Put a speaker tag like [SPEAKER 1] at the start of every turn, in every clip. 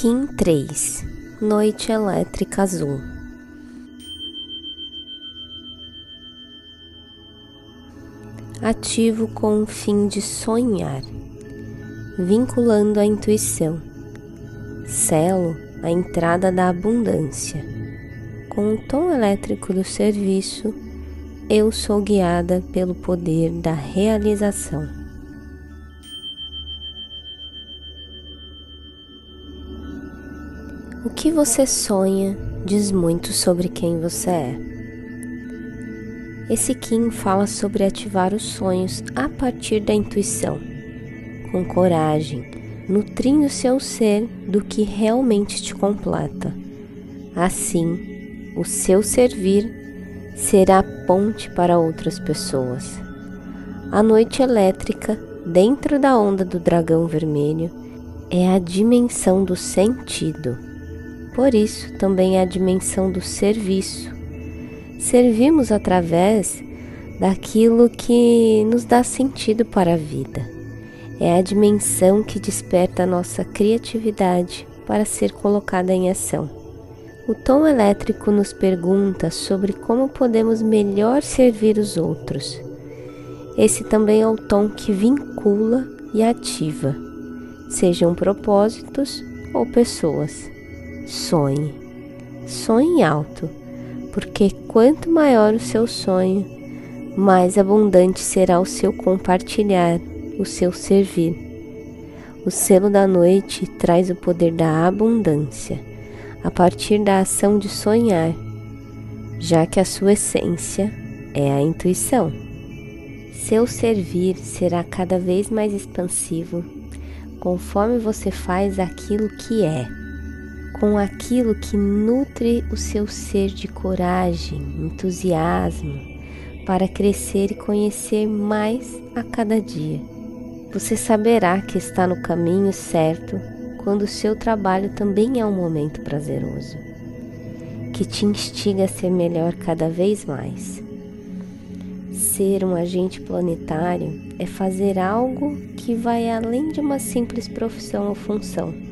[SPEAKER 1] Kim 3 Noite Elétrica Azul Ativo com o fim de sonhar, vinculando a intuição. Selo a entrada da abundância. Com o tom elétrico do serviço, eu sou guiada pelo poder da realização. O que você sonha diz muito sobre quem você é. Esse Kim fala sobre ativar os sonhos a partir da intuição, com coragem, nutrindo seu ser do que realmente te completa. Assim, o seu servir será ponte para outras pessoas. A noite elétrica, dentro da onda do dragão vermelho, é a dimensão do sentido por isso, também é a dimensão do serviço. Servimos através daquilo que nos dá sentido para a vida. É a dimensão que desperta a nossa criatividade para ser colocada em ação. O tom elétrico nos pergunta sobre como podemos melhor servir os outros. Esse também é o tom que vincula e ativa, sejam propósitos ou pessoas. Sonhe. Sonhe alto, porque quanto maior o seu sonho, mais abundante será o seu compartilhar, o seu servir. O selo da noite traz o poder da abundância, a partir da ação de sonhar, já que a sua essência é a intuição. Seu servir será cada vez mais expansivo conforme você faz aquilo que é com aquilo que nutre o seu ser de coragem, entusiasmo, para crescer e conhecer mais a cada dia. Você saberá que está no caminho certo quando o seu trabalho também é um momento prazeroso, que te instiga a ser melhor cada vez mais. Ser um agente planetário é fazer algo que vai além de uma simples profissão ou função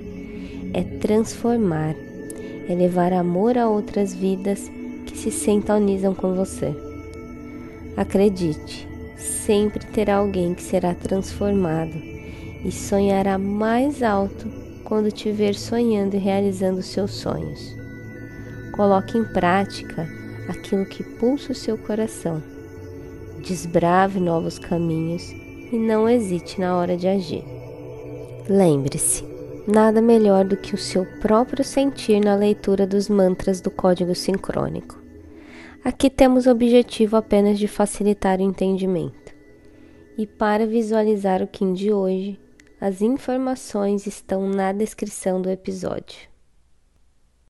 [SPEAKER 1] é transformar, é levar amor a outras vidas que se sintonizam com você. Acredite, sempre terá alguém que será transformado e sonhará mais alto quando te ver sonhando e realizando seus sonhos. Coloque em prática aquilo que pulsa o seu coração. Desbrave novos caminhos e não hesite na hora de agir. Lembre-se, nada melhor do que o seu próprio sentir na leitura dos mantras do código sincrônico. Aqui temos o objetivo apenas de facilitar o entendimento. E para visualizar o Kim de hoje, as informações estão na descrição do episódio.